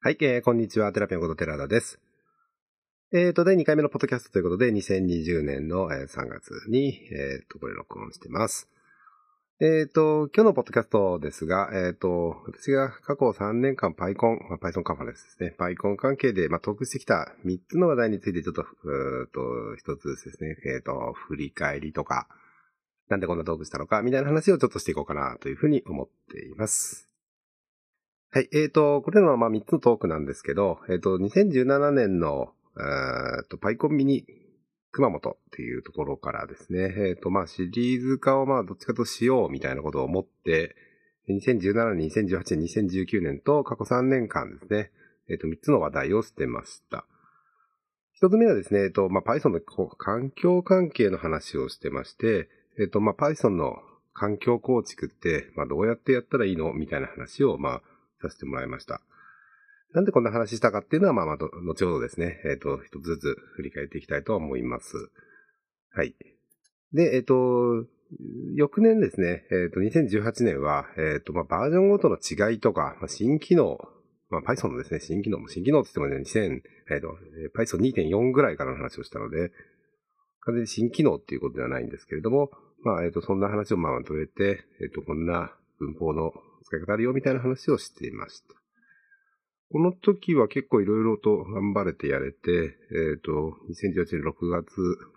はい、えー、こんにちは。テラピアンこと寺田です。えーと、第2回目のポッドキャストということで、2020年のえー3月に、えーと、これ録音してます。えーと、今日のポッドキャストですが、えーと、私が過去3年間 PyCon、まあ、Python カンファレンスですね、PyCon 関係で、まあ、トークしてきた3つの話題についてちょっと、うと、一つずつですね、えーと、振り返りとか、なんでこんなトークしたのか、みたいな話をちょっとしていこうかなというふうに思っています。はい。えっ、と、これらのまあ3つのトークなんですけど、えっ、と、2017年の、えーと、パイコンミニ熊本っていうところからですね、えっ、と、まあシリーズ化をまあどっちかとしようみたいなことを思って、2017年、2018年、2019年と過去3年間ですね、えっ、と、3つの話題を捨てました。一つ目はですね、えっ、と、まあ Python の環境関係の話をしてまして、えっ、と、まあ Python の環境構築って、まあどうやってやったらいいの？みたいな話を、まあ、させてもらいました。なんでこんな話したかっていうのは、まあ、まあ、後ほどですね、えっ、と、一つずつ振り返っていきたいと思います。はい。で、えっ、と、翌年ですね、えっ、と、2018年は、えっ、と、まあ、バージョンごとの違いとか、まあ、新機能、まあ、Python のですね、新機能も、新機能って言ってもね、2000、えっ、と、Python 2.4ぐらいからの話をしたので、完全に新機能っていうことではないんですけれども、まあ、えっ、と、そんな話をまあ、まとめて、えっ、と、こんな文法の使い方あるよみたいな話をしていました。この時は結構いろいろと頑張れてやれて、えっ、と、2018年6月、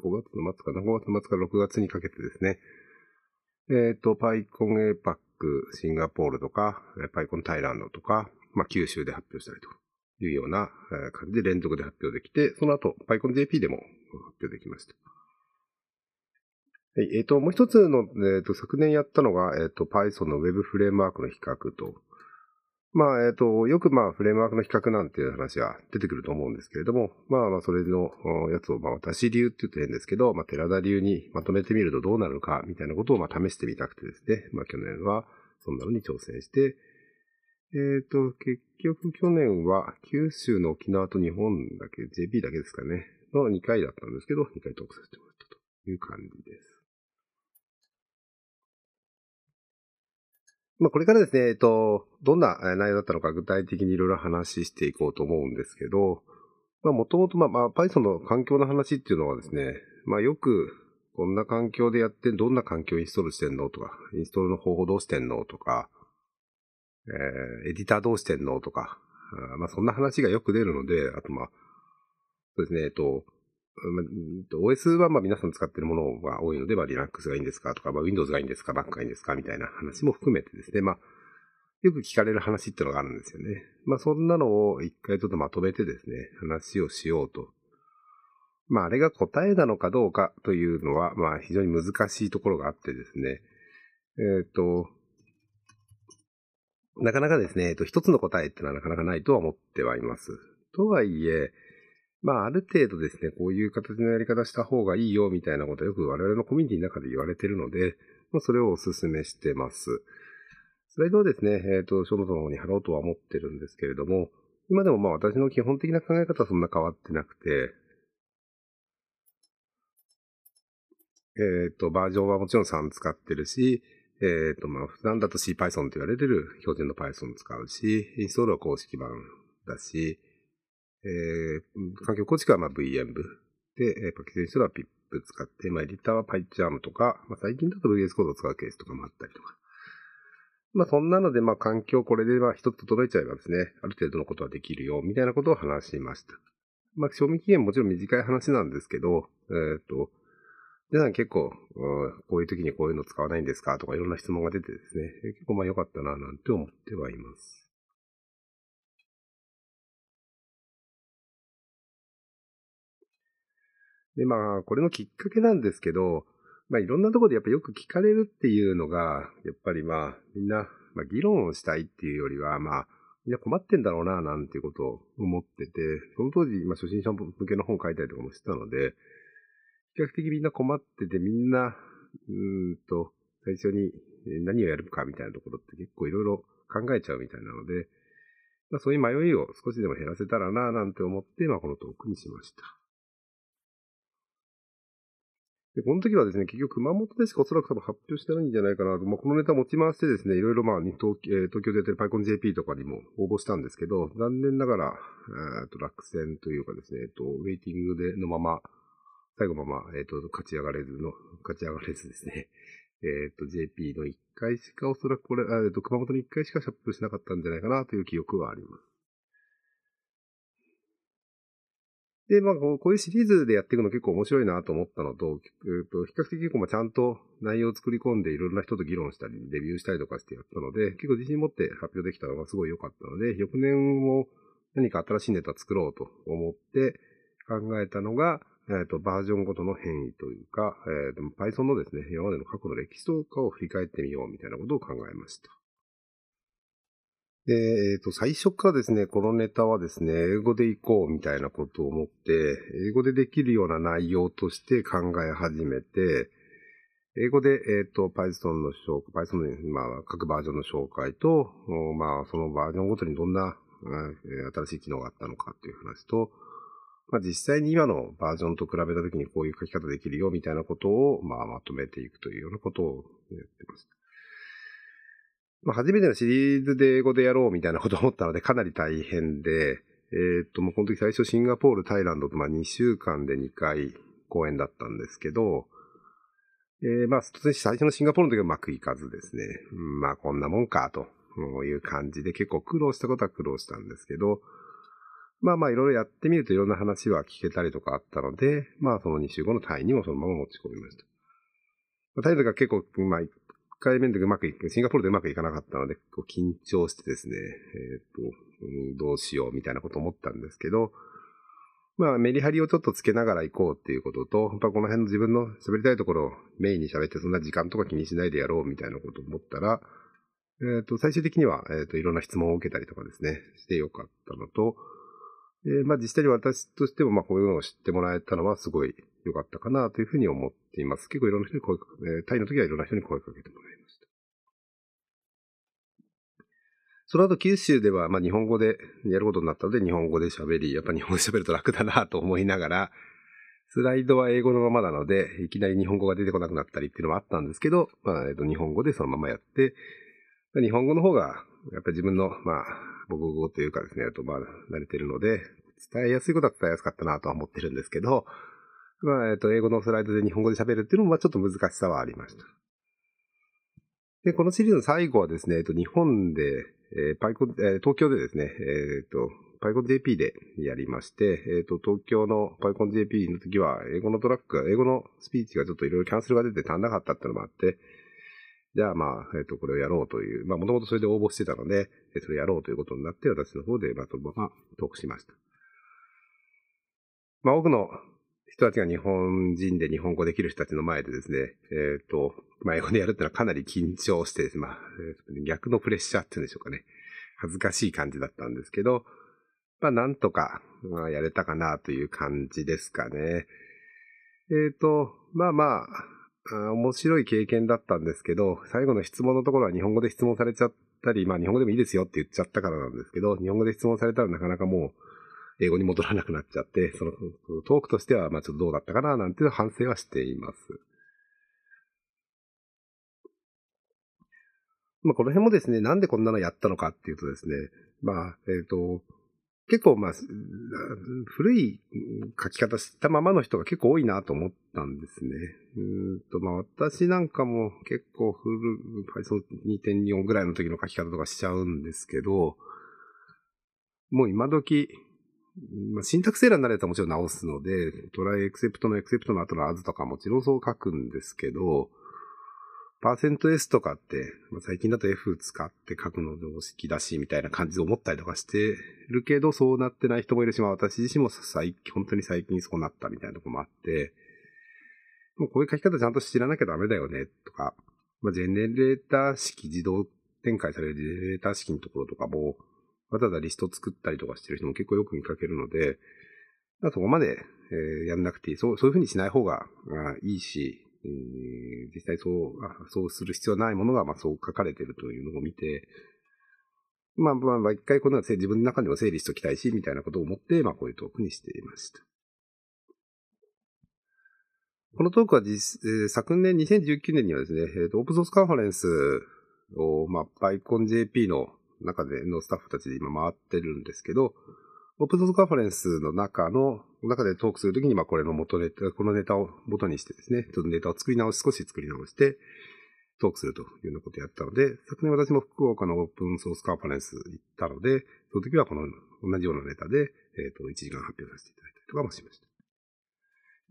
5月の末かな、5月の末から6月にかけてですね、えっ、と、PyCon APAC シンガポールとか、PyCon タイランドとか、まあ、九州で発表したりというような感じで連続で発表できて、その後、PyCon JP でも発表できました。はい、えっ、と、もう一つの、えっ、と、昨年やったのが、えっ、と、Python の Web フレームワークの比較と、まあ、えっ、と、よくまあ、フレームワークの比較なんていう話は出てくると思うんですけれども、まあまあ、それのやつを、まあ、私流って言うと変ですけど、まあ、寺田流にまとめてみるとどうなるのか、みたいなことをまあ、試してみたくてですね、まあ、去年はそんなのに挑戦して、えっ、と、結局去年は九州の沖縄と日本だけ、JP だけですかね、の2回だったんですけど、2回トークさせてもらったという感じです。まあ、これからですね、えっと、どんな内容だったのか具体的にいろいろ話していこうと思うんですけど、まあ、もともと、まあ、まあ、Python の環境の話っていうのはですね、まあ、よく、こんな環境でやって、どんな環境をインストールしてんのとか、インストールの方法どうしてんのとか、えーエディターどうしてんのとか、あまあ、そんな話がよく出るので、あと、まあ、そうですね、えっ、と OS はまあ皆さん使ってるものが多いので、まあ Linux がいいんですかとか、まあ Windows がいいんですか Mac がいいんですかみたいな話も含めてですね、まあ、よく聞かれる話っていうのがあるんですよね。まあそんなのを一回ちょっとまとめてですね、話をしようと。まああれが答えなのかどうかというのは、まあ非常に難しいところがあってですね、えっ、と、なかなかですね、えっと、一つの答えっていうのはなかなかないとは思ってはいます。とはいえ、まあ、ある程度ですね、こういう形のやり方した方がいいよ、みたいなことはよく我々のコミュニティの中で言われているので、まあ、それをお勧めしてます。スライドはですね、えっ、と、ショートの方に貼ろうとは思ってるんですけれども、今でもまあ私の基本的な考え方はそんな変わってなくて、えっ、と、バージョンはもちろん3使ってるし、えっ、と、まあ、普段だと CPython と言われてる標準の Python 使うし、インストールは公式版だし、えー、環境構築はまあ VM 部で、えーパッケージインストールは PIP 使って、まあ、エディターは PyCharm とか、まあ、最近だと VS コードを使うケースとかもあったりとか。まあ、そんなので、まあ、環境これでまあ一つ整えちゃえばですね、ある程度のことはできるよ、みたいなことを話しました。まあ、賞味期限もちろん短い話なんですけど、えっ、と、皆さん結構、こういう時にこういうの使わないんですかとかいろんな質問が出てですね、結構まあ良かったな、なんて思ってはいます。で、まあ、これのきっかけなんですけど、まあ、いろんなところでやっぱよく聞かれるっていうのが、やっぱりまあ、みんな、まあ、議論をしたいっていうよりは、まあ、みんな困ってんだろうな、なんていうことを思ってて、その当時、まあ、初心者向けの本書いたりとかもしてたので、比較的みんな困ってて、みんな、うーんと、最初に何をやるかみたいなところって結構いろいろ考えちゃうみたいなので、まあ、そういう迷いを少しでも減らせたらな、なんて思って、まあ、このトークにしました。で、この時はですね、結局熊本でしかおそらく多分発表してないんじゃないかなと、まあ、このネタ持ち回してですね、いろいろまあ、東,、えー、東京でやってる PyConJP とかにも応募したんですけど、残念ながら、えー、と落選というかですね、えっ、と、ウェイティングでのまま、最後まま、えっ、と、勝ち上がれずの、勝ち上がれずですね、えっ、と、JP の1回しかおそらくこれ、えっ、と、熊本に1回しか発表しなかったんじゃないかなという記憶はあります。で、まあ、こういうシリーズでやっていくの結構面白いなと思ったのと、えー、と比較的結構まあちゃんと内容を作り込んでいろんな人と議論したり、レビューしたりとかしてやったので、結構自信持って発表できたのがすごい良かったので、翌年も何か新しいネタ作ろうと思って考えたのが、えっ、と、バージョンごとの変異というか、えっ、ー、と、Python のですね、今までの過去の歴史とかを振り返ってみようみたいなことを考えました。で、えっ、ー、と、最初からですね、このネタはですね、英語で行こうみたいなことを思って、英語でできるような内容として考え始めて、英語で、えっ、ー、と、Python の紹介、Python の、まあ、各バージョンの紹介と、まあ、そのバージョンごとにどんな、新しい機能があったのかっていう話と、まあ、実際に今のバージョンと比べたときにこういう書き方できるよみたいなことを、まあ、まとめていくというようなことをやってます。まあ、初めてのシリーズで英語でやろうみたいなことを思ったので、かなり大変で、え、っと、もうこの時最初シンガポール、タイランドと、まあ、2週間で2回公演だったんですけど、えー、まあ、最初のシンガポールの時はうまくいかずですね、まあ、こんなもんか、という感じで結構苦労したことは苦労したんですけど、まあまあいろいろやってみるといろんな話は聞けたりとかあったので、まあその2週後のタイにもそのまま持ち込みました。タイとか結構、まあ回目でうまくいく、シンガポールでうまくいかなかったので、こう緊張してですね、えっ、と、うん、どうしようみたいなこと思ったんですけど、まあ、メリハリをちょっとつけながら行こうっていうことと、やっぱこの辺の自分の喋りたいところをメインに喋って、そんな時間とか気にしないでやろうみたいなことを思ったら、えっ、と、最終的には、えっ、と、いろんな質問を受けたりとかですね、してよかったのと、えまあ実際に私としても、まあこういうのを知ってもらえたのはすごい良かったかなというふうに思っています。結構いろんな人に声かけ、え、タイの時はいろんな人に声かけてもらいました。その後九州では、まあ日本語でやることになったので日本語で喋り、やっぱ日本語で喋ると楽だなと思いながら、スライドは英語のままなので、いきなり日本語が出てこなくなったりっていうのもあったんですけど、まあ、えっと、日本語でそのままやって、日本語の方が、やっぱり自分の、まあ、母国語というかですね、と、まあ、慣れてるので、伝えやすいことは伝えやすかったなとは思ってるんですけど、まあ、えっと、英語のスライドで日本語で喋るっていうのも、まあ、ちょっと難しさはありました。で、このシリーズの最後はですね、えっと、日本で、えー、パイコ、えー、東京でですね、えー、と、パイコン JP でやりまして、えっ、と、東京のパイコン JP の時は、英語のトラック、英語のスピーチがちょっといろいろキャンセルが出て足んなかったっていうのもあって、じゃあまあ、えっ、と、これをやろうという、まあ、もともとそれで応募してたので、それをやろうということになって、私の方で、まあ、そのままトークしました。まあ、多くの人たちが日本人で日本語できる人たちの前でですね、えっ、ー、と、まあ、英語でやるってのはかなり緊張してですね、まあ、逆のプレッシャーっていうんでしょうかね。恥ずかしい感じだったんですけど、まあ、なんとか、まあ、やれたかなという感じですかね。えっ、ー、と、まあまあ面白い経験だったんですけど、最後の質問のところは日本語で質問されちゃったり、まあ日本語でもいいですよって言っちゃったからなんですけど、日本語で質問されたらなかなかもう、英語に戻らなくなっちゃって、そのトークとしては、まあちょっとどうだったかな、なんていう反省はしています。まあこの辺もですね、なんでこんなのやったのかっていうとですね、まあ、えっ、ー、と、結構まあ、古い書き方したままの人が結構多いなと思ったんですね。うんと、まあ私なんかも結構古い Python 2.24ぐらいの時の書き方とかしちゃうんですけど、もう今時、まあ、シンタクスエラーになれたらもちろん直すので、トライエクセプトのエクセプトの後のアズとかもちろんそう書くんですけど、パーセント S とかって、まあ、最近だと F 使って書くの常識だし、みたいな感じで思ったりとかしてるけど、そうなってない人もいるし、まあ私自身も最近本当に最近そうなったみたいなとこもあって、もうこういう書き方ちゃんと知らなきゃダメだよね、とか、まあ、ジェネレーター式自動展開されるジェネレーター式のところとかも、わざわざリスト作ったりとかしてる人も結構よく見かけるので、そこまで、えー、やんなくていい。そう、そういうふうにしない方がいいし、えー、実際そう、そうする必要ないものが、まあそう書かれてるというのを見て、まあまあまあ一回この自分の中でも整理しておきたいし、みたいなことを思って、まあこういうトークにしていました。このトークは実、えー、昨年2019年にはですね、えーと、オープンソースカンファレンスを、まあ、パイコン JP の中でのスタッフたちで今回ってるんですけど、オープンソースカンファレンスの中の、中でトークするときに、まあ、これの元ネタ、このネタを元にしてですね、ちょっとネタを作り直し、少し作り直して、トークするというようなことをやったので、昨年私も福岡のオープンソースカンファレンス行ったので、その時はこの同じようなネタで、えっ、ー、と、1時間発表させていただいたりとかもしました。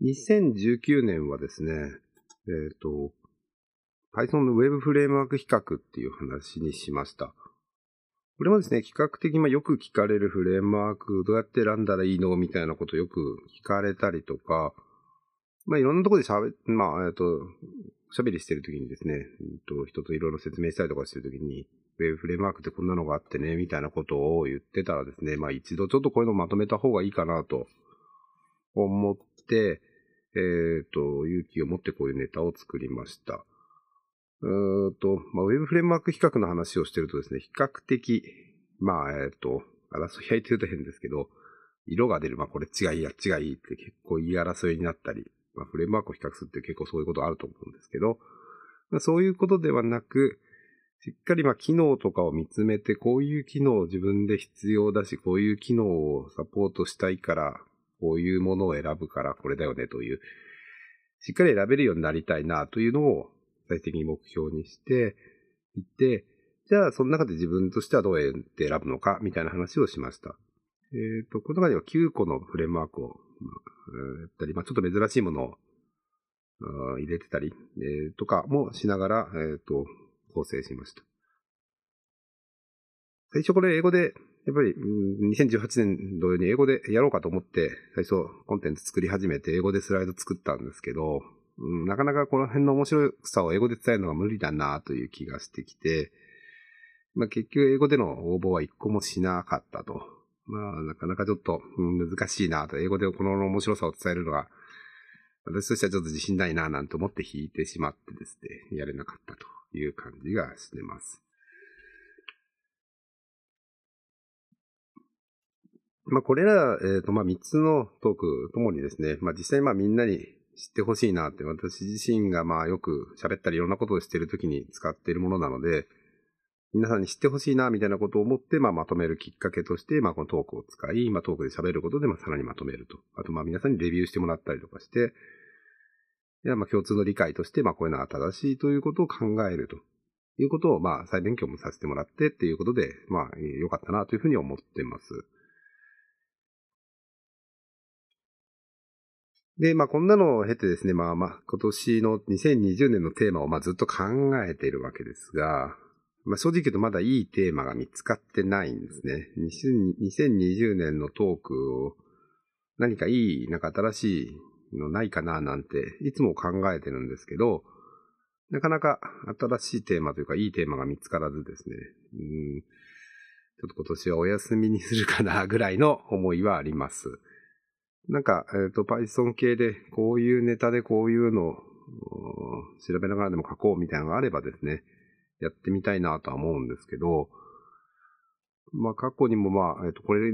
2019年はですね、えっ、ー、と、Python の Web フレームワーク比較っていう話にしました。これもですね、比較的まよく聞かれるフレームワーク、どうやって選んだらいいのみたいなことをよく聞かれたりとか、まあいろんなところで喋、まあ、えっと、喋りしてるときにですね、えっと、人といろいろ説明したりとかしてるときに、ウェブフレームワークってこんなのがあってね、みたいなことを言ってたらですね、まあ一度ちょっとこういうのをまとめた方がいいかなと思って、えっ、と、勇気を持ってこういうネタを作りました。うーと、まあ、ウェブフレームワーク比較の話をしてるとですね、比較的、まあ、えっ、と、争い合いというと変ですけど、色が出る、まあこれ違いや違いって結構言い争いになったり、まあフレームワークを比較するって結構そういうことあると思うんですけど、まあ、そういうことではなく、しっかりまあ機能とかを見つめて、こういう機能を自分で必要だし、こういう機能をサポートしたいから、こういうものを選ぶからこれだよねという、しっかり選べるようになりたいなというのを最終的に目標にしていて、じゃあその中で自分としてはどうやって選ぶのかみたいな話をしました。えっ、ー、と、この中では9個のフレームワークを、やったり、まあ、ちょっと珍しいものを入れてたり、えー、とかもしながら、えっ、ー、と、構成しました。最初これ英語でやっぱり、2018年同様に英語でやろうかと思って、最初コンテンツ作り始めて英語でスライド作ったんですけど、うん、なかなかこの辺の面白さを英語で伝えるのが無理だなという気がしてきて、まあ、結局英語での応募は一個もしなかったと。まあ、なかなかちょっと、難しいなと。英語でこの面白さを伝えるのが、私としてはちょっと自信ないななんて思って弾いてしまってですね、やれなかったという感じがしてます。まあ、これら、えっ、ー、と、まあ、三つのトークともにですね、まあ、実際まあ、みんなに知ってほしいなって、私自身がまあ、よく喋ったりいろんなことをしているときに使っているものなので、皆さんに知ってほしいな、みたいなことを思って、まあ、まとめるきっかけとして、まあ、このトークを使い、まあ、トークで喋ることで、まあ、さらにまとめると。あと、まあ、皆さんにレビューしてもらったりとかして、いや、まあ、共通の理解として、まあ、こういうのは正しいということを考えるということを、まあ、再勉強もさせてもらってっていうことで、まあ、良かったなというふうに思ってます。で、まあ、こんなのを経てですね、まあまあ、今年の2020年のテーマをまあずっと考えているわけですが、まあ、正直言うとまだいいテーマが見つかってないんですね。2020年のトークを何かいい、なんか新しいのないかななんていつも考えてるんですけど、なかなか新しいテーマというかいいテーマが見つからずですね、うんちょっと今年はお休みにするかなぐらいの思いはあります。なんか、えっ、ー、と、Python 系でこういうネタでこういうのを調べながらでも書こうみたいなのがあればですね、やってみたいなとは思うんですけど、まあ過去にもまあ、えっ、ー、と、これ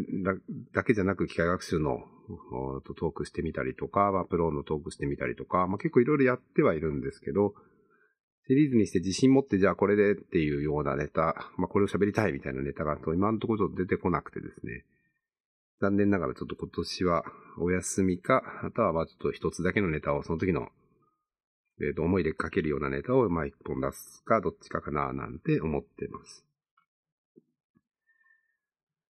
だけじゃなく機械学習のトークしてみたりとか、まあ、プロのトークしてみたりとか、まあ結構いろいろやってはいるんですけど、シリーズにして自信持ってじゃあこれでっていうようなネタ、まあこれを喋りたいみたいなネタが今のところ出てこなくてですね、残念ながらちょっと今年はお休みか、あとはまあちょっと一つだけのネタをその時の、えっ、ー、と、思いで書けるようなネタをまあ一本出すか、どっちかかな、なんて思ってます。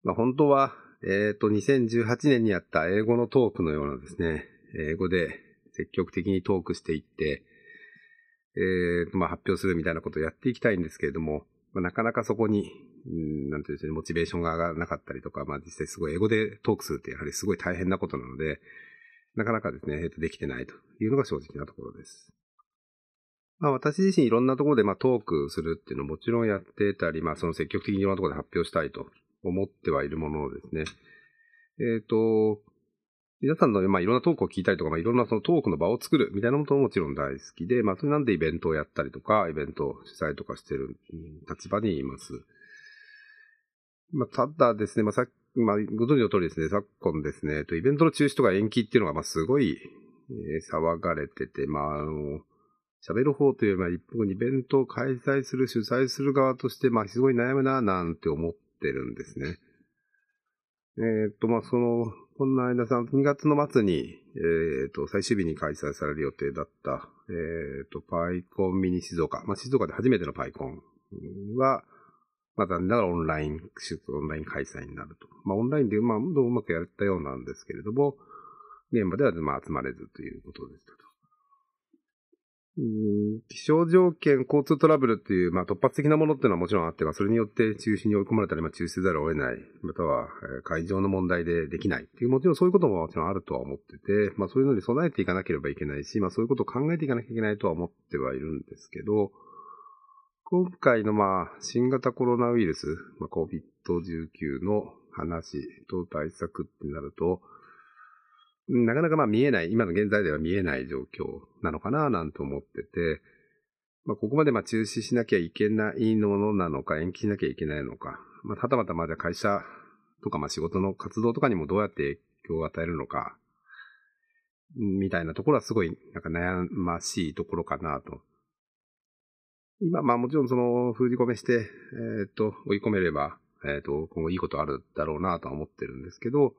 まあ本当は、えっ、ー、と、2018年にやった英語のトークのようなですね、英語で積極的にトークしていって、えー、まあ発表するみたいなことをやっていきたいんですけれども、まあ、なかなかそこになんていうんですね、モチベーションが上がらなかったりとか、まあ実際すごい英語でトークするってやはりすごい大変なことなので、なかなかですね、えっと、できてないというのが正直なところです。まあ私自身いろんなところでまあトークするっていうのももちろんやってたり、まあその積極的にいろんなところで発表したいと思ってはいるもののですね、えっ、ー、と、皆さんの、まあ、いろんなトークを聞いたりとか、まあ、いろんなそのトークの場を作るみたいなことももちろん大好きで、まあ、それなんでイベントをやったりとか、イベントを主催とかしてる立場にいます。まあ、ただですね、まあ、さっき、まあ、ご存知の通りですね、昨今ですね、イベントの中止とか延期っていうのが、まあ、すごいえー、騒がれてて、まあ、あの、喋る方というよりは一方にイベントを開催する、主催する側として、まあ、すごい悩むな、なんて思ってるんですね。えっ、と、まあ、その、こんな間さん、2月の末に、えっ、と、最終日に開催される予定だった、えっ、と、パイコンミニ静岡、まあ、静岡で初めてのパイコンは、まあ、残念ながらオンライン、オンライン開催になると。まあ、オンラインで、まあ、うまくやったようなんですけれども、現場では、まあ、集まれずということでしたと。気象条件、交通トラブルっていう、まあ、突発的なものっていうのはもちろんあって、まあ、それによって中止に追い込まれたり、まあ、中止せざるを得ない、または、え、会場の問題でできないっていう、もちろんそういうことももちろんあるとは思ってて、まあ、そういうのに備えていかなければいけないし、まあ、そういうことを考えていかなきゃいけないとは思ってはいるんですけど、今回のまあ、新型コロナウイルス、まあ、COVID-19 の話と対策ってなると、なかなかまあ見えない、今の現在では見えない状況なのかななんて思ってて、まあ、ここまでまあ中止しなきゃいけないものなのか、延期しなきゃいけないのか、まあ、はたまたまあじゃ会社とかまあ仕事の活動とかにもどうやって影響を与えるのか、みたいなところはすごいなんか悩ましいところかなと。今、まあもちろんその封じ込めして、えっ、と、追い込めれば、えっ、と、今後いいことあるだろうなとは思ってるんですけど、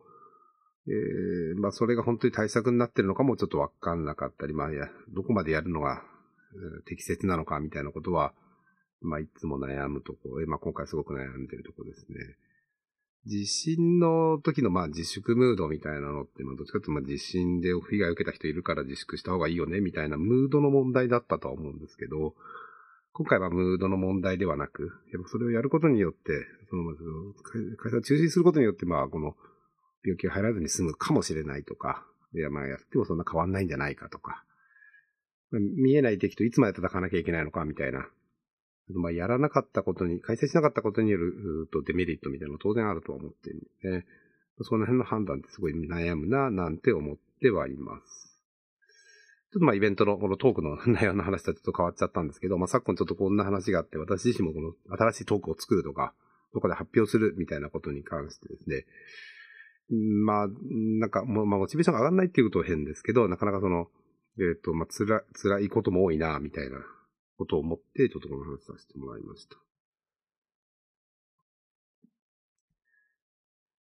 えー、まあ、それが本当に対策になってるのかもちょっとわかんなかったり、まあ、や、どこまでやるのが、えー、適切なのかみたいなことは、まあ、いつも悩むところ、まあ、今回すごく悩んでるとこですね。地震の時のまあ自粛ムードみたいなのって、まあどっちかというとまあ地震で被害を受けた人いるから自粛した方がいいよねみたいなムードの問題だったとは思うんですけど、今回はムードの問題ではなく、やっぱそれをやることによって、その、開催を中止することによって、まあこの病気が入らずに済むかもしれないとか、いや、まあやってもそんな変わんないんじゃないかとか、見えない敵といつまで戦わなきゃいけないのかみたいな。まあ、やらなかったことに、開催しなかったことによるとデメリットみたいなの当然あるとは思っているので、その辺の判断ってすごい悩むな、なんて思ってはいます。ちょっとまあイベントのこのトークの内容の話とはちょっと変わっちゃったんですけど、まあ昨今ちょっとこんな話があって、私自身もこの新しいトークを作るとか、どこで発表するみたいなことに関してですね、まあ、なんか、まあ、モチベーションが上がらないっていうことは変ですけど、なかなかその、えっ、ー、と、まあ、つら、辛いことも多いな、みたいなことを思って、ちょっとこの話させてもらいました。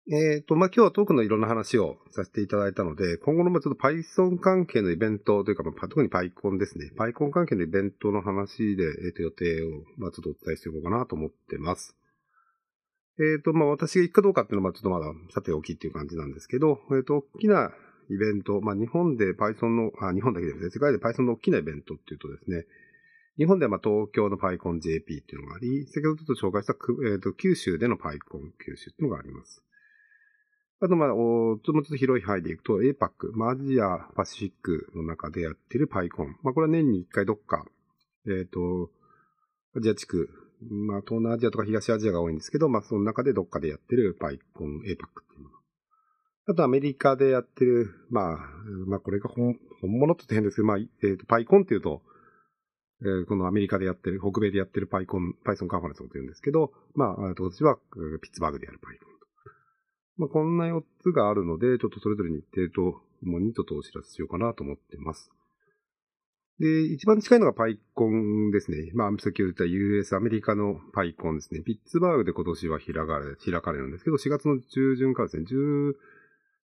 えっ、ー、と、まあ、今日はトークのいろんな話をさせていただいたので、今後のまちょっと Python 関係のイベントというか、まあ、特に PyCon ですね。PyCon 関係のイベントの話で、えっ、ー、と、予定を、まあ、ちょっとお伝えしていこうかなと思ってます。えっ、ー、と、まあ、私が行くかどうかっていうのは、ちょっとまだ、さておきっていう感じなんですけど、えっ、と、大きなイベント、まあ、日本で Python の、あ、日本だけですね、世界で Python の大きなイベントっていうとですね、日本ではまあ東京の PyCon JP っていうのがあり、先ほどちょっと紹介した、えー、と九州での PyCon 九州っていうのがあります。あと、まあ、おちょっと広い範囲でいくと、APAC、まあ、アジアパシフィックの中でやってる PyCon。まあ、これは年に一回どっか、えっ、ー、と、アジア地区まあ、東南アジアとか東アジアが多いんですけど、まあ、その中でどっかでやってるパイコン、エイパックっていうの。あとアメリカでやってる、まあ、まあ、これが本本物って変ですけど、まあ、えっ、ー、と、パイコンっていうと、えー、このアメリカでやってる、北米でやってるパイコン、パイソンカンファレンスのこと言うんですけど、まあ、今年はピッツバーグでやるパイコンと。まあ、こんな4つがあるので、ちょっとそれぞれ日程ともにちょっとお知らせしようかなと思ってます。で、一番近いのがパイコンですね。まあ、さっき言った US、アメリカのパイコンですね。ピッツバーグで今年は開かれ、開かれるんですけど、4月の中旬からですね、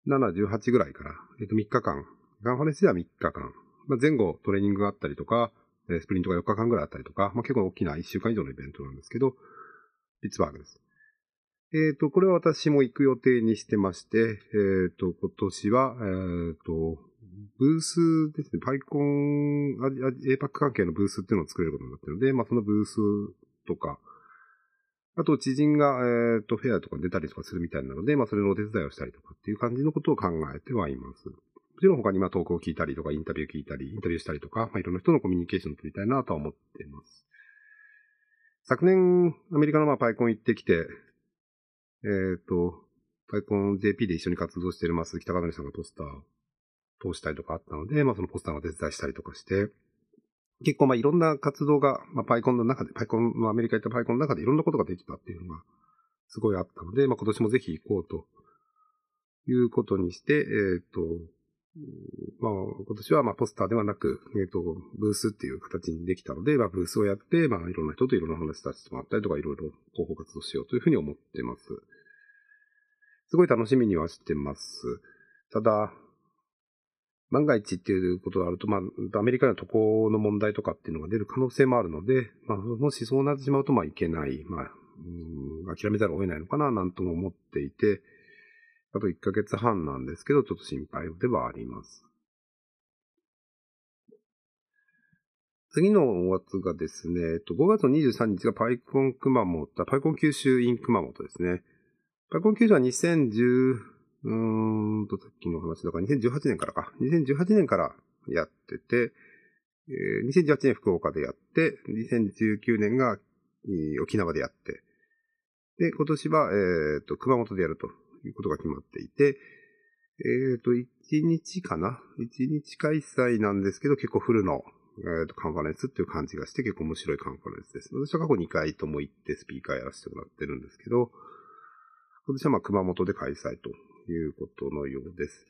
17、18ぐらいから、えっと、3日間、ガンファレンスでは3日間、まあ、前後トレーニングがあったりとか、スプリントが4日間ぐらいあったりとか、まあ、結構大きな1週間以上のイベントなんですけど、ピッツバーグです。えっ、ー、と、これは私も行く予定にしてまして、えっ、ー、と、今年は、えっ、ー、と、ブースですね、パイコン、エーパック関係のブースっていうのを作れることになってるので、まあそのブースとか、あと知人が、えっ、と、フェアとか出たりとかするみたいなので、まあそれのお手伝いをしたりとかっていう感じのことを考えてはいます。もちろん他にまあトークを聞いたりとか、インタビュー聞いたり、インタビューしたりとか、まあいろんな人のコミュニケーションを取りたいなとは思っています。昨年、アメリカのまあパイコン行ってきて、えっ、ー、と、パイコン JP で一緒に活動してるます北方さんがポスター通したりとかあったので、まあそのポスターの手伝いしたりとかして、結構まあいろんな活動が、まあパイコンの中で、パイコン、まあアメリカ行ったパイコンの中でいろんなことができたっていうのがすごいあったので、まあ今年もぜひ行こうということにして、えっ、ー、と、まあ、今年はまあポスターではなく、えっ、と、ブースっていう形にできたので、まあ、ブースをやって、まあ、いろんな人といろんな話させてもらったりとか、いろいろ広報活動しようというふうに思ってます。すごい楽しみにはしてます。ただ、万が一っていうことがあると、まあ、アメリカの渡航の問題とかっていうのが出る可能性もあるので、まあ、もしそうなってしまうと、まあ、いけない。まあ、うん、諦めざるを得ないのかな、なんとも思っていて、あと1ヶ月半なんですけど、ちょっと心配ではあります。次のお月がですね、5月23日がパイコン熊本、パイコン九州 in 熊本ですね。パイコン九州は2010、うーんと、さっきの話だから2018年からか。2018年からやってて、2018年福岡でやって、2019年が、沖縄でやって、で、今年は、えっ、と、熊本でやるということが決まっていて、えっ、と、1日かな ?1 日開催なんですけど、結構フルの、えっ、と、カンファレンスっていう感じがして、結構面白いカンファレンスです。私は過去2回とも行ってスピーカーやらせてもらってるんですけど、今年はまあ熊本で開催ということのようです。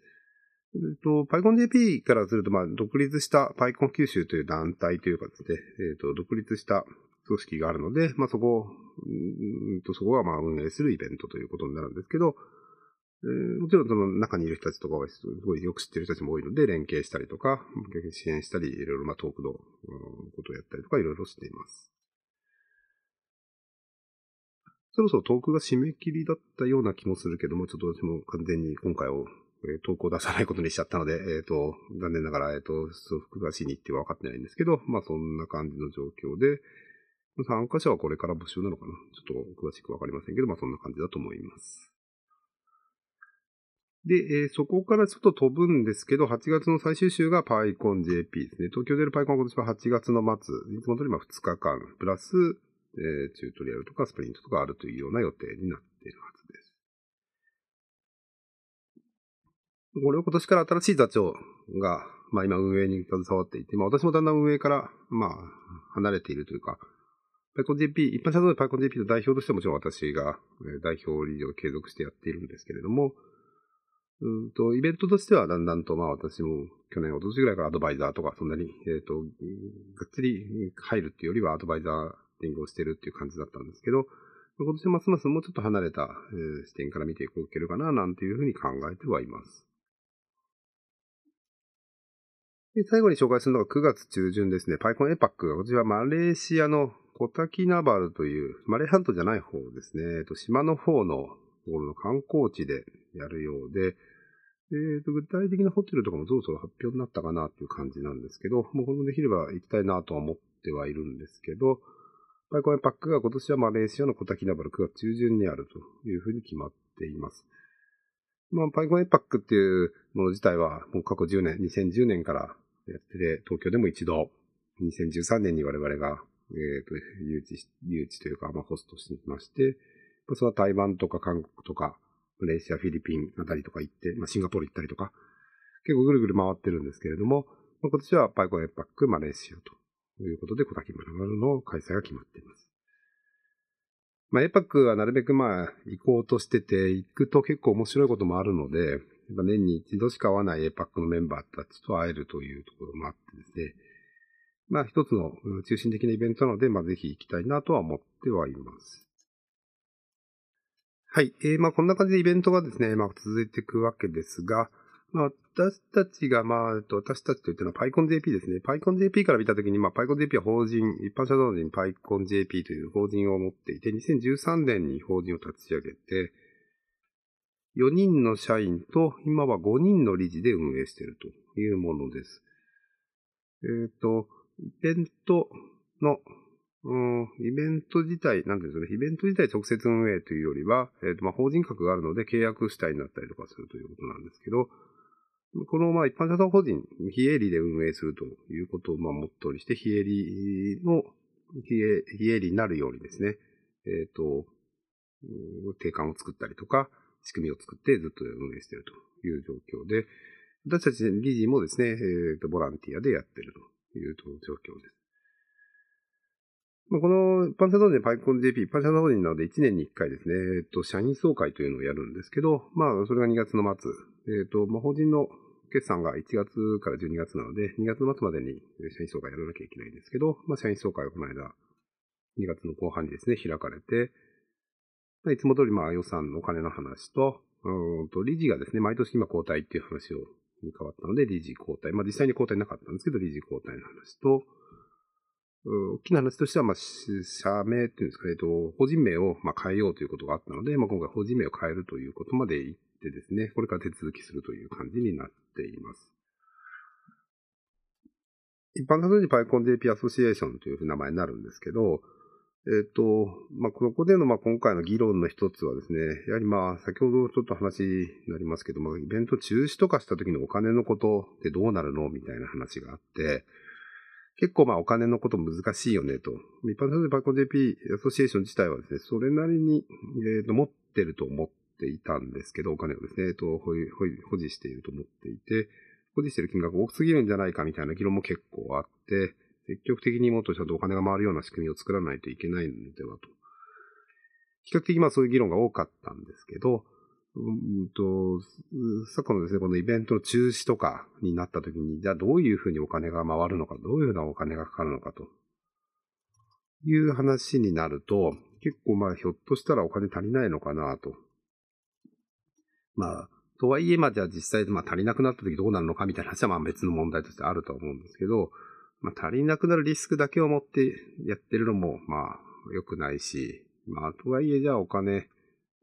えっと、PyConJP からすると、まあ、独立した PyCon 九州という団体というかですね、えっ、と、独立した組織があるので、まあ、そこ、うんと、そこがまあ運営するイベントということになるんですけど、えー、もちろんその中にいる人たちとかはすごいよく知ってる人たちも多いので、連携したりとか、支援したり、いろいろまあトークのことをやったりとか、いろいろしています。そろそろトークが締め切りだったような気もするけども、ちょっと私も完全に今回を、えー、投稿出さないことにしちゃったので、えっ、ー、と、残念ながら、えっ、ー、と、詳しい日程は分かってないんですけど、まあそんな感じの状況で、参加者はこれから募集なのかなちょっと詳しくわかりませんけど、まあそんな感じだと思います。で、えー、そこからちょっと飛ぶんですけど、8月の最終週が PyConJP ですね。東京でる PyCon 今年は8月の末、いつも通りまあ2日間、プラス、えー、チュートリアルとかスプリントとかあるというような予定になっているはずです。これを今年から新しい座長が、まあ今運営に携わっていて、まあ私もだんだん運営から、まあ離れているというか、PyConJP、一般社団の PyConJP の代表としてもちろん私が代表理事を継続してやっているんですけれども、うんと、イベントとしてはだんだんと、まあ私も去年、おととしぐらいからアドバイザーとか、そんなに、えっ、ー、と、がっつり入るっていうよりはアドバイザーリングをしてるっていう感じだったんですけど、今年はますますもうちょっと離れた、えー、視点から見ていこうけるかな、なんていうふうに考えてはいます。で、最後に紹介するのが9月中旬ですね。PyCon エパックが、こちらマレーシアのコタキナバルという、マレー半島じゃない方ですね。島の方のところの観光地でやるようで、えっ、と、具体的なホテルとかもそろそろ発表になったかなっていう感じなんですけど、もうこれもできれば行きたいなとは思ってはいるんですけど、パイコンパックが今年はマレーシアのコタキナバル9月中旬にあるというふうに決まっています。まあ、パイコンエパックっていうもの自体はもう過去10年、2010年からやってて、東京でも一度、2013年に我々が、えっ、ー、と、誘致、誘致というか、まあ、ホストしていまして、それは台湾とか韓国とか、マレーシア、フィリピンあたりとか行って、まあ、シンガポール行ったりとか、結構ぐるぐる回ってるんですけれども、まあ、今年はパイコンエパックマレーシアということで、小滝丸々の開催が決まっています。まあ、エパックはなるべくまあ、行こうとしてて、行くと結構面白いこともあるので、年に一度しか会わないエパックのメンバーたちと会えるというところもあってですね、まあ一つの中心的なイベントなので、まあぜひ行きたいなとは思ってはいます。はい。えー、まあこんな感じでイベントがですね、まあ続いていくわけですが、まあ私たちが、まあ、私たちと言ってのは PyConJP ですね。PyConJP から見たときに、まあ PyConJP は法人、一般社団法人 PyConJP という法人を持っていて、2013年に法人を立ち上げて、4人の社員と今は5人の理事で運営しているというものです。えっ、ー、と、イベントの、イベント自体、なんていうんですかね、イベント自体直接運営というよりは、え、ー、と、まあ、法人格があるので契約主体になったりとかするということなんですけど、この、まあ、一般社団法人、非営利で運営するということを、まあ、モットーにして、非営利の、非営利になるようにですね、えっ、ー、と、定款を作ったりとか、仕組みを作ってずっと運営しているという状況で、私たち理事もですね、え、ー、と、ボランティアでやっているという状況です。まあ、この一般社団法人パイコン JP、一般社団法人なので1年に1回ですね、えっ、と、社員総会というのをやるんですけど、まあ、それが2月の末、えっ、と、まあ、法人の決算が1月から12月なので、2月の末までに社員総会やらなきゃいけないんですけど、まあ、社員総会がこの間、2月の後半にですね、開かれて、まあ、いつも通りまあ予算のお金の話と、うんと理事がですね、毎年今交代っていう話をに変わったので、理事交代。まあ実際に交代なかったんですけど、理事交代の話と、大きな話としては、まあ、社名っていうんですか、えっと、法人名をまあ変えようということがあったので、まあ今回法人名を変えるということまで言ってですね、これから手続きするという感じになっています。一般的に PyConJP アソシエーションという名前になるんですけど、えっ、と、まあ、ここでの、ま、今回の議論の一つはですね、やはりま、先ほどちょっと話になりますけども、イベント中止とかした時のお金のことってどうなるのみたいな話があって、結構まあお金のこと難しいよねと。一般的にバコ JP アソシエーション自体はですね、それなりに、えー、と持ってると思っていたんですけど、お金をですね、えー、と保保持していると思っていて、保持している金額が多すぎるんじゃないかみたいな議論も結構あって、積極的にもっとちゃんとお金が回るような仕組みを作らないといけないのではと。比較的まあそういう議論が多かったんですけど、うんと、昨今のですね、このイベントの中止とかになった時に、じゃあどういうふうにお金が回るのか、どういうふうなお金がかかるのかという話になると、結構まあひょっとしたらお金足りないのかなと。まあ、とはいえまあじゃあ実際まあ足りなくなった時どうなるのかみたいな話はまあ別の問題としてあると思うんですけど、まあ足りなくなるリスクだけを持ってやってるのもまあ良くないし、まあとはいえじゃあお金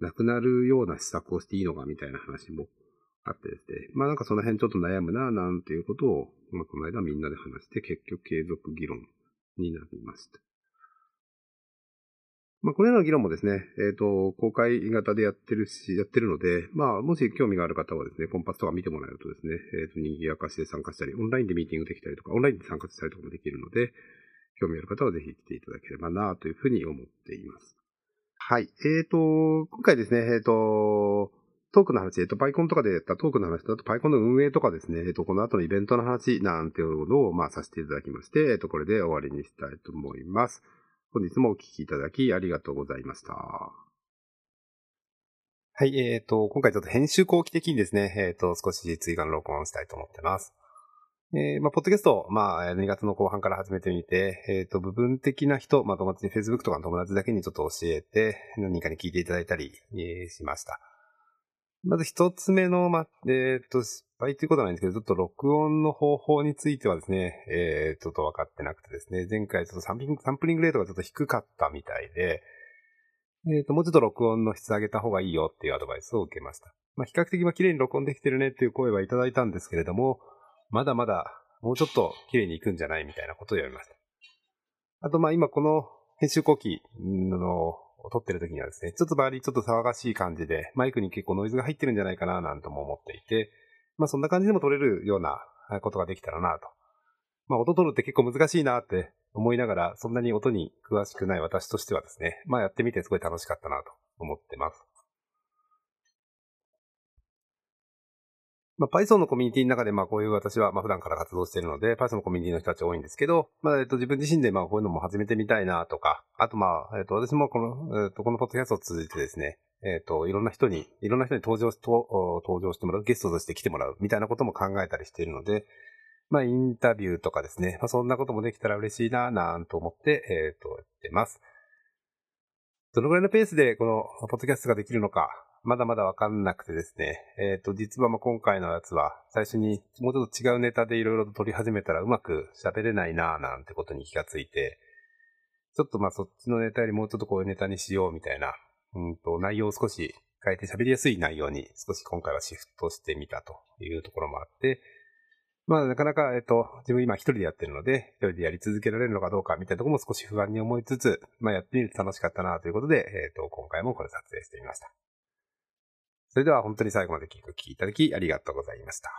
なくなるような施策をしていいのかみたいな話もあってですね。まあなんかその辺ちょっと悩むな、なんていうことを、まあこの間みんなで話して結局継続議論になりました。まあこれらの議論もですね、えっ、ー、と、公開型でやってるし、やってるので、まあもし興味がある方はですね、コンパスとか見てもらえるとですね、えっ、ー、と、賑やかしで参加したり、オンラインでミーティングできたりとか、オンラインで参加したりとかもできるので、興味ある方はぜひ来ていただければなというふうに思っています。はい。えっ、ー、と、今回ですね、えっ、ー、と、トークの話、えっ、ー、と、パイコンとかでやったトークの話と、あとパイコンの運営とかですね、えっ、と、この後のイベントの話なんていうのを、まあ、させていただきまして、えっ、と、これで終わりにしたいと思います。本日もお聞きいただきありがとうございました。はい、えっ、と、今回ちょっと編集後期的にですね、えっ、と、少し追加の録音をしたいと思ってます。えー、まあ、ポッドキャスト、まあ、2月の後半から始めてみて、えっ、ー、と、部分的な人、まあ、友達に Facebook とかの友達だけにちょっと教えて、何かに聞いていただいたり、えー、しました。まず一つ目の、まあ、えっ、と、失敗ということはないんですけど、ちょっと録音の方法についてはですね、えー、ちょっと分かってなくてですね、前回ちょっとサンプリング、サンプリングレートがちょっと低かったみたいで、えっ、と、もうちょっと録音の質上げた方がいいよっていうアドバイスを受けました。まあ、比較的まあ綺麗に録音できてるねっていう声はいただいたんですけれども、まだまだもうちょっと綺麗にいくんじゃないみたいなことを言われました。あと、まあ今この編集後期のを撮ってる時にはですね、ちょっと周りちょっと騒がしい感じで、マイクに結構ノイズが入ってるんじゃないかななんとも思っていて、まあそんな感じでも撮れるようなことができたらなと。まあ音撮るって結構難しいなって思いながら、そんなに音に詳しくない私としてはですね、まあやってみてすごい楽しかったなと思ってます。まあ、Python のコミュニティの中で、まあ、こういう私は、まあ、普段から活動しているので、Python のコミュニティの人たち多いんですけど、まあ、えっと、自分自身で、まあ、こういうのも始めてみたいなとか、あと、まあ、えっと、私もこの、えっと、このポッドキャストを通じてですね、えっと、いろんな人に、いろんな人に登場し、登場してもらう、ゲストとして来てもらう、みたいなことも考えたりしているので、まあ、インタビューとかですね、まあ、そんなこともできたら嬉しいな、なんと思って、えっと、やってます。どのぐらいのペースでこのポッドキャストができるのか、まだまだわかんなくてですね。えっ、ー、と、実はま今回のやつは、最初にもうちょっと違うネタでいろいろと撮り始めたらうまく喋れないなぁなんてことに気がついて、ちょっとまあそっちのネタよりもうちょっとこういうネタにしようみたいな、うんと、内容を少し変えて喋りやすい内容に少し今回はシフトしてみたというところもあって、まあなかなか、えっ、と、自分今一人でやってるので、一人でやり続けられるのかどうかみたいなとこも少し不安に思いつつ、まあやってみると楽しかったなということで、えっ、と、今回もこれ撮影してみました。それでは本当に最後まで聞いていただきありがとうございました。